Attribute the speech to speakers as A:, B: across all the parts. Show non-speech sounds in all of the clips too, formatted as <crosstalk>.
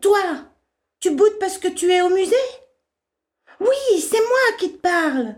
A: Toi Tu boudes parce que tu es au musée? Oui, c'est moi qui te parle.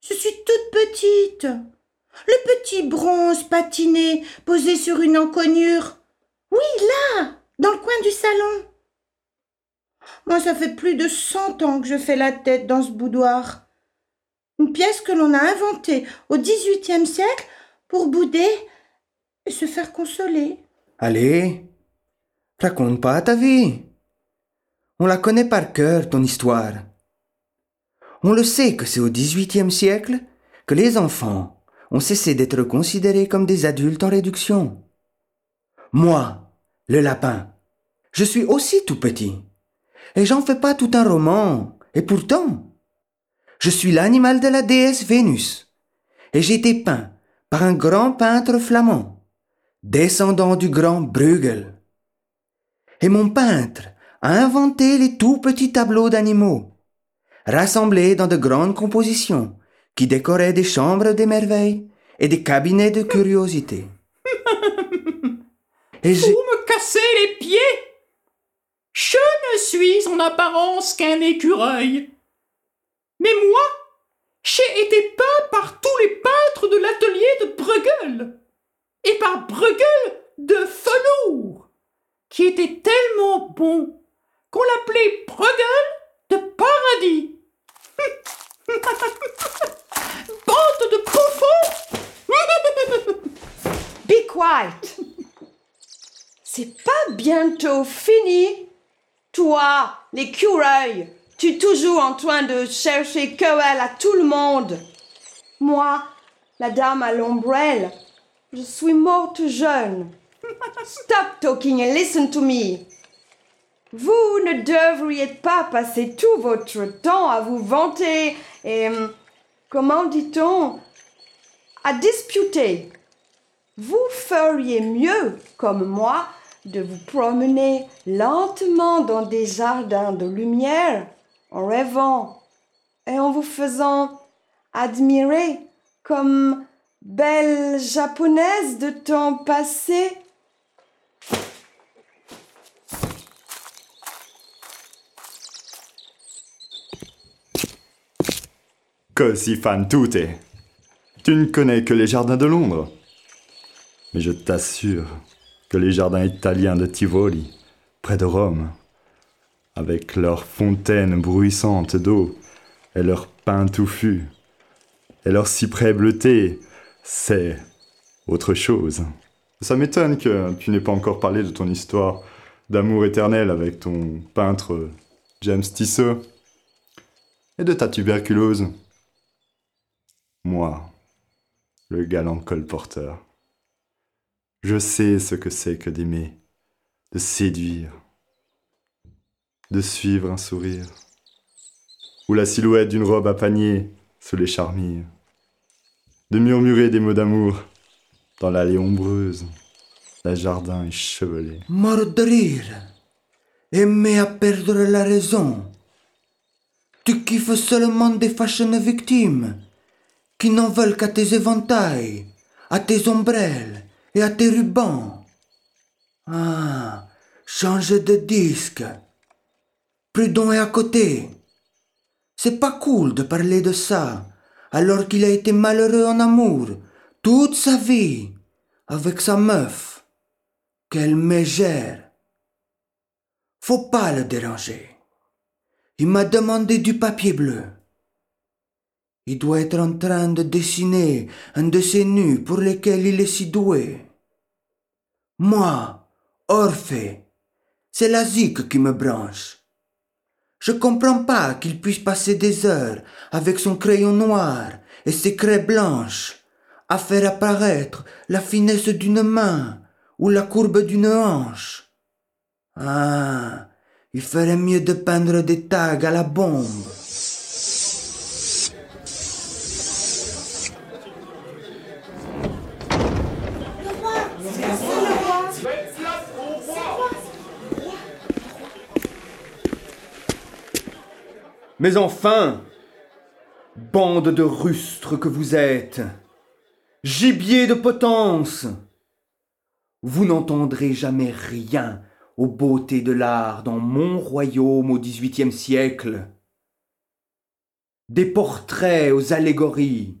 A: Je suis toute petite. Le petit bronze patiné posé sur une encoignure. Oui, là, dans le coin du salon. Moi, ça fait plus de cent ans que je fais la tête dans ce boudoir. Une pièce que l'on a inventée au XVIIIe siècle pour bouder et se faire consoler.
B: Allez, raconte pas ta vie. On la connaît par cœur, ton histoire. On le sait que c'est au XVIIIe siècle que les enfants ont cessé d'être considérés comme des adultes en réduction. Moi, le lapin, je suis aussi tout petit. Et j'en fais pas tout un roman. Et pourtant, je suis l'animal de la déesse Vénus. Et j'ai été peint par un grand peintre flamand, descendant du grand Bruegel. Et mon peintre a inventé les tout petits tableaux d'animaux, rassemblés dans de grandes compositions qui décoraient des chambres des merveilles et des cabinets de curiosité. <laughs>
C: et Vous me cassez les pieds Je ne suis en apparence qu'un écureuil. Mais moi, j'ai été peint par tous les peintres de l'atelier de Bruegel et par Bruegel de Felour, qui était tellement bon qu'on l'appelait Bruegel de paradis. <laughs> Bande de bouffons <laughs>
D: Be quiet C'est pas bientôt fini Toi, l'écureuil, tu es toujours en train de chercher querelle à tout le monde. Moi, la dame à l'ombrelle, je suis morte jeune. Stop talking and listen to me. Vous ne devriez pas passer tout votre temps à vous vanter et, comment dit-on, à disputer. Vous feriez mieux, comme moi, de vous promener lentement dans des jardins de lumière en rêvant et en vous faisant admirer comme belle japonaise de temps passé.
E: Così fan. Tu ne connais que les jardins de Londres. Mais je t'assure que les jardins italiens de Tivoli, près de Rome, avec leurs fontaines bruissantes d'eau et leurs pins touffus et leurs cyprès bleutés, c'est autre chose. Ça m'étonne que tu n'aies pas encore parlé de ton histoire d'amour éternel avec ton peintre James Tissot et de ta tuberculose. Moi, le galant colporteur, je sais ce que c'est que d'aimer, de séduire, de suivre un sourire, ou la silhouette d'une robe à panier sous les charmilles, de murmurer des mots d'amour dans l'allée ombreuse, la jardin échevelé.
B: Mort de rire, aimer à perdre la raison. Tu kiffes seulement des fashion victimes qui n'en veulent qu'à tes éventails, à tes ombrelles et à tes rubans. Ah, change de disque. Prudent est à côté. C'est pas cool de parler de ça, alors qu'il a été malheureux en amour toute sa vie avec sa meuf. Quelle mégère. Faut pas le déranger. Il m'a demandé du papier bleu. Il doit être en train de dessiner un de ces nus pour lesquels il est si doué. Moi, Orphée, c'est la zik qui me branche. Je comprends pas qu'il puisse passer des heures avec son crayon noir et ses craies blanches à faire apparaître la finesse d'une main ou la courbe d'une hanche. Ah, il ferait mieux de peindre des tags à la bombe.
F: Mais enfin, bande de rustres que vous êtes, gibier de potence, vous n'entendrez jamais rien
B: aux beautés de l'art dans mon royaume au XVIIIe siècle. Des portraits aux allégories,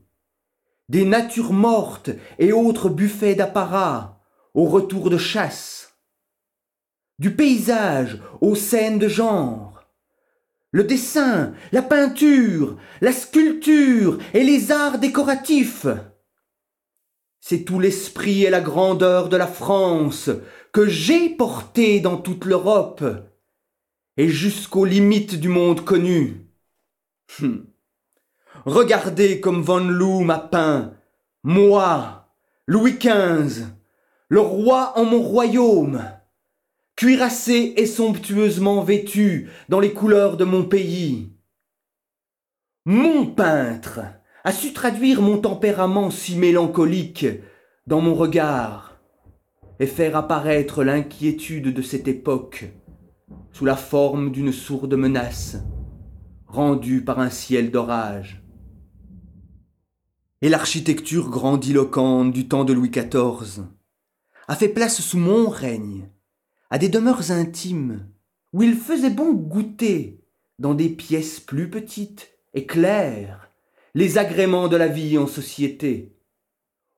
B: des natures mortes et autres buffets d'apparat au retour de chasse, du paysage aux scènes de genre, le dessin, la peinture, la sculpture et les arts décoratifs. C'est tout l'esprit et la grandeur de la France que j'ai porté dans toute l'Europe et jusqu'aux limites du monde connu. Hum. Regardez comme Von Loo m'a peint, moi, Louis XV, le roi en mon royaume, cuirassé et somptueusement vêtu dans les couleurs de mon pays. Mon peintre a su traduire mon tempérament si mélancolique dans mon regard et faire apparaître l'inquiétude de cette époque sous la forme d'une sourde menace rendue par un ciel d'orage? Et l'architecture grandiloquente du temps de Louis XIV a fait place sous mon règne à des demeures intimes où il faisait bon goûter dans des pièces plus petites et claires les agréments de la vie en société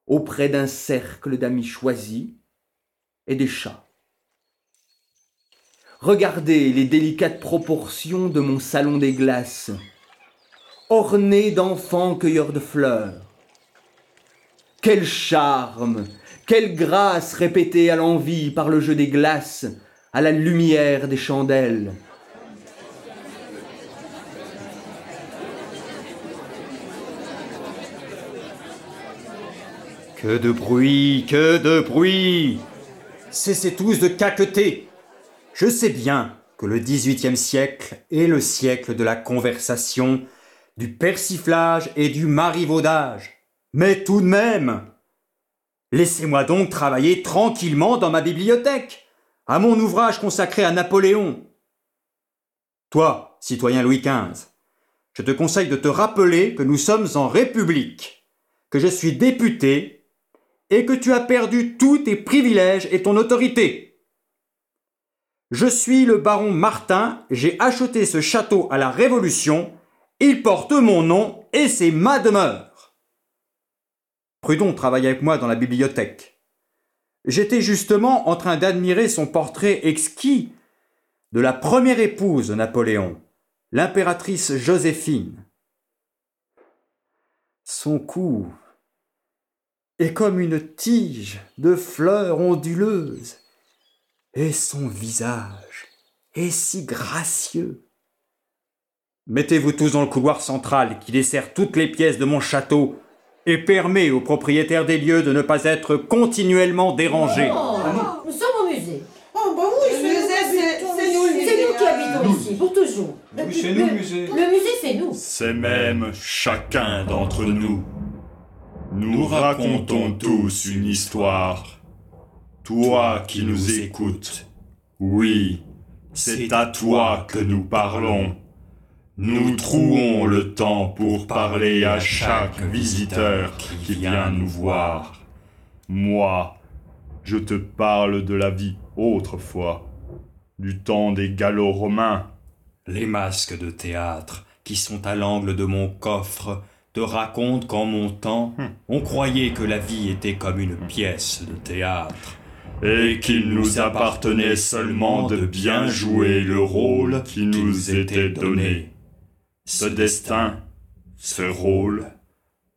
B: auprès d'un cercle d'amis choisis et des chats. Regardez les délicates proportions de mon salon des glaces, orné d'enfants cueilleurs de fleurs, quel charme, quelle grâce répétée à l'envie par le jeu des glaces, à la lumière des chandelles.
G: Que de bruit, que de bruit Cessez tous de caqueter Je sais bien que le XVIIIe siècle est le siècle de la conversation, du persiflage et du marivaudage. Mais tout de même Laissez-moi donc travailler tranquillement dans ma bibliothèque, à mon ouvrage consacré à Napoléon. Toi, citoyen Louis XV, je te conseille de te rappeler que nous sommes en République, que je suis député et que tu as perdu tous tes privilèges et ton autorité. Je suis le baron Martin, j'ai acheté ce château à la Révolution, il porte mon nom et c'est ma demeure. Prudon travaille avec moi dans la bibliothèque. J'étais justement en train d'admirer son portrait exquis de la première épouse de Napoléon, l'impératrice Joséphine. Son cou est comme une tige de fleurs onduleuses, et son visage est si gracieux. Mettez-vous tous dans le couloir central qui dessert toutes les pièces de mon château et permet aux propriétaires des lieux de ne pas être continuellement dérangés.
H: Oh, nous sommes au musée.
A: Oh, bah oui,
D: Le musée, c'est c'est nous
H: qui habitons ici, pour toujours.
G: Oui, c'est nous, le musée.
H: Le musée, c'est nous.
E: C'est même chacun d'entre nous. Nous racontons tous une histoire. Toi qui nous écoutes, oui, c'est à toi que nous parlons. Nous trouons le temps pour parler à chaque visiteur qui vient nous voir. Moi, je te parle de la vie autrefois, du temps des Gallo-Romains.
G: Les masques de théâtre qui sont à l'angle de mon coffre te racontent qu'en mon temps, on croyait que la vie était comme une pièce de théâtre.
E: et qu'il nous appartenait seulement de bien jouer le rôle qui nous était donné. Ce destin, ce rôle,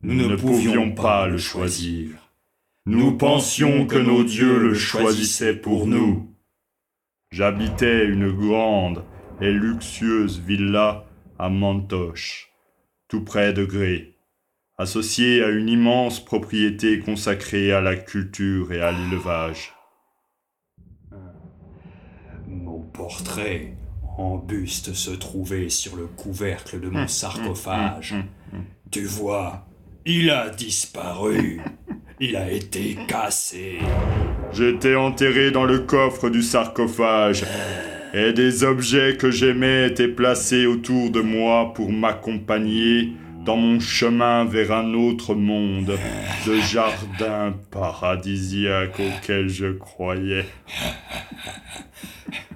E: nous ne pouvions pas le choisir. Nous pensions que nos dieux le choisissaient pour nous. J'habitais une grande et luxueuse villa à Mantoche, tout près de Gré, associée à une immense propriété consacrée à la culture et à l'élevage.
G: Mon portrait en buste se trouvait sur le couvercle de mon sarcophage. Tu vois, il a disparu. Il a été cassé.
E: J'étais enterré dans le coffre du sarcophage, et des objets que j'aimais étaient placés autour de moi pour m'accompagner dans mon chemin vers un autre monde, de jardin paradisiaque auquel je croyais. <laughs>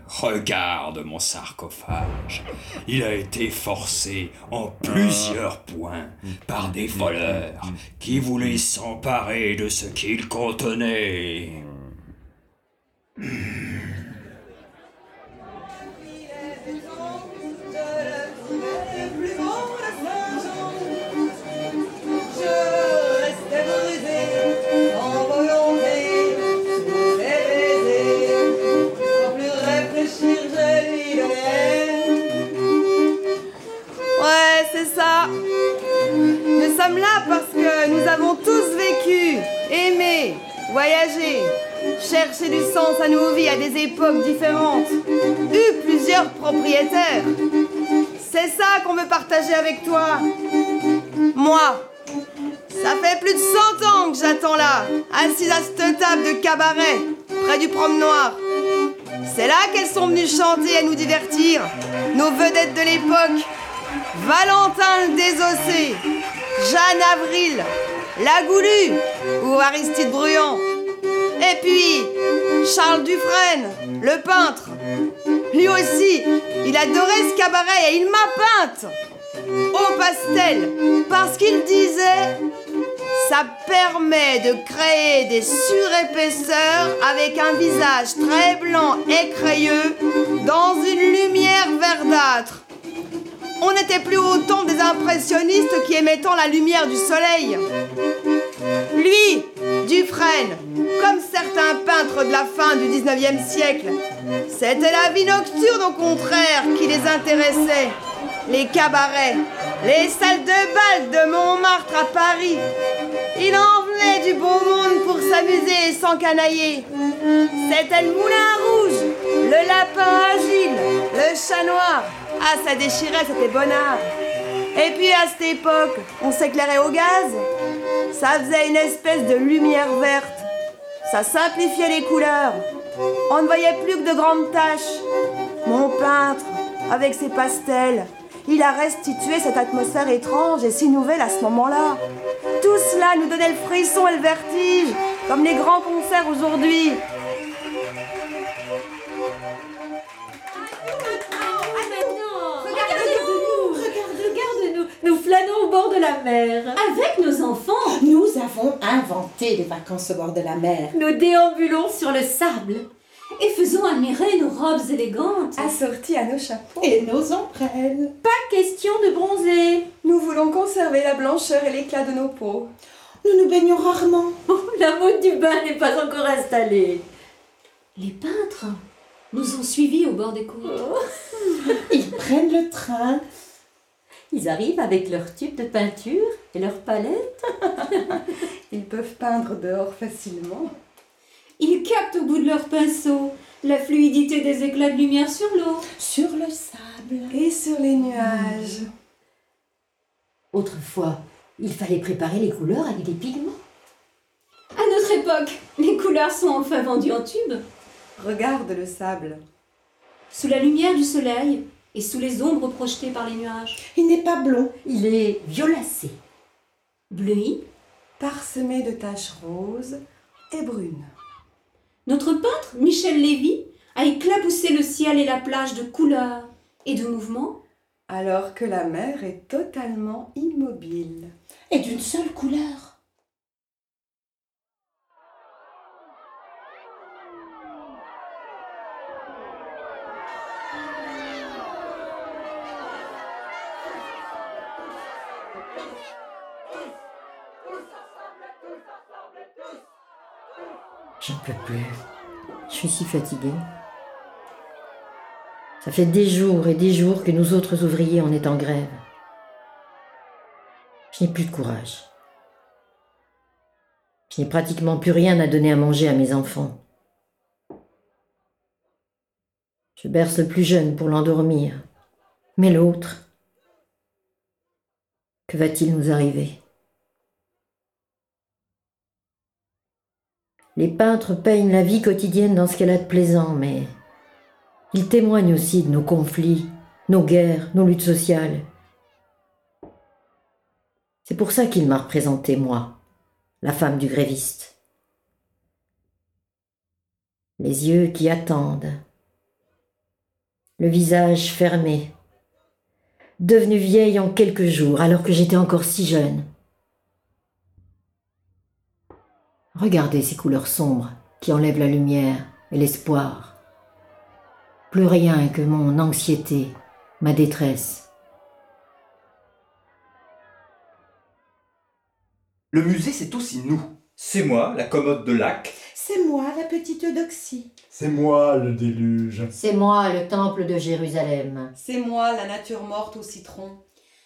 I: Regarde mon sarcophage. Il a été forcé en plusieurs points par des voleurs qui voulaient s'emparer de ce qu'il contenait.
D: Sommes là parce que nous avons tous vécu, aimé, voyagé, cherché du sens à nos vies à des époques différentes, eu plusieurs propriétaires. C'est ça qu'on veut partager avec toi. Moi, ça fait plus de 100 ans que j'attends là, assise à cette table de cabaret, près du promenoir. C'est là qu'elles sont venues chanter et nous divertir, nos vedettes de l'époque. Valentin le Désossé, Jeanne Avril, La Goulue ou Aristide Bruand. Et puis, Charles Dufresne, le peintre. Lui aussi, il adorait ce cabaret et il m'a peinte au pastel parce qu'il disait ça permet de créer des surépaisseurs avec un visage très blanc et crayeux dans une lumière verdâtre. On n'était plus au des impressionnistes qui émettant la lumière du soleil. Lui, Dufresne, comme certains peintres de la fin du 19e siècle, c'était la vie nocturne au contraire qui les intéressait. Les cabarets, les salles de bal de Montmartre à Paris. Il en venait du beau monde pour s'amuser et s'encanailler. C'était le moulin rouge, le lapin agile, le chat noir. Ah, ça déchirait, c'était bonnard. Et puis à cette époque, on s'éclairait au gaz. Ça faisait une espèce de lumière verte. Ça simplifiait les couleurs. On ne voyait plus que de grandes taches. Mon peintre, avec ses pastels, il a restitué cette atmosphère étrange et si nouvelle à ce moment-là. Tout cela nous donnait le frisson et le vertige, comme les grands concerts aujourd'hui.
H: La mer. Avec nos enfants.
A: Nous avons inventé les vacances au bord de la mer.
H: Nous déambulons sur le sable. Et faisons admirer nos robes élégantes.
D: Assortis à nos chapeaux.
A: Et nos ombrelles.
H: Pas question de bronzer.
D: Nous voulons conserver la blancheur et l'éclat de nos peaux.
A: Nous nous baignons rarement.
H: Oh, la mode du bain n'est pas encore installée. Les peintres nous ont suivis au bord des côtes.
A: Ils prennent le train.
H: Ils arrivent avec leurs tubes de peinture et leurs palettes. <laughs>
D: Ils peuvent peindre dehors facilement.
H: Ils captent au bout de leur pinceau la fluidité des éclats de lumière sur l'eau.
A: Sur le sable.
D: Et sur les nuages.
H: Autrefois, il fallait préparer les couleurs avec des pigments. À notre époque, les couleurs sont enfin vendues en tubes.
D: Regarde le sable.
H: Sous la lumière du soleil et sous les ombres projetées par les nuages.
A: Il n'est pas blond.
H: Il est violacé, bleui.
D: Parsemé de taches roses et brunes.
H: Notre peintre, Michel Lévy, a éclaboussé le ciel et la plage de couleurs et de mouvements.
D: Alors que la mer est totalement immobile.
A: Et d'une seule couleur.
J: J'en peux Je suis si fatiguée. Ça fait des jours et des jours que nous autres ouvriers on est en grève. Je n'ai plus de courage. Je n'ai pratiquement plus rien à donner à manger à mes enfants. Je berce le plus jeune pour l'endormir. Mais l'autre, que va-t-il nous arriver? Les peintres peignent la vie quotidienne dans ce qu'elle a de plaisant, mais ils témoignent aussi de nos conflits, nos guerres, nos luttes sociales. C'est pour ça qu'il m'a représenté, moi, la femme du gréviste. Les yeux qui attendent, le visage fermé, devenue vieille en quelques jours alors que j'étais encore si jeune. Regardez ces couleurs sombres qui enlèvent la lumière et l'espoir. Plus rien que mon anxiété, ma détresse.
B: Le musée, c'est aussi nous.
G: C'est moi, la commode de lac.
A: C'est moi, la petite Eudoxie.
K: C'est moi le déluge.
J: C'est moi le temple de Jérusalem.
D: C'est moi, la nature morte au citron.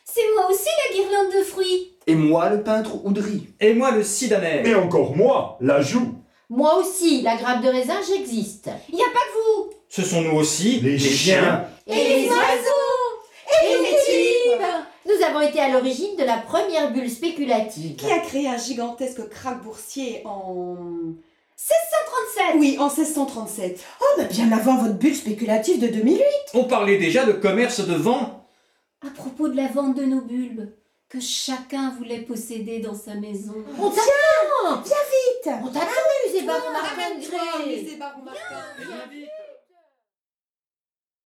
H: C'est moi aussi la guirlande de fruits.
B: Et moi, le peintre Oudry.
G: Et moi, le sidaner.
K: Et encore moi, la joue.
J: Moi aussi, la grappe de raisin, j'existe.
H: Y a pas que vous.
G: Ce sont nous aussi,
K: Les chiens.
H: Et, les oiseaux. Et, les tulipes.
J: Nous avons été à l'origine de la première bulle spéculative.
D: Qui a créé un gigantesque krach boursier en...
H: 1637.
D: Oui, en 1637.
A: Oh, bah bien avant votre bulle spéculative de 2008.
G: On parlait déjà de commerce de vent.
H: À propos de la vente de nos bulbes, que chacun voulait posséder dans sa maison.
J: On t'attend
A: Vite.
J: On t'attend, musée Baron Martin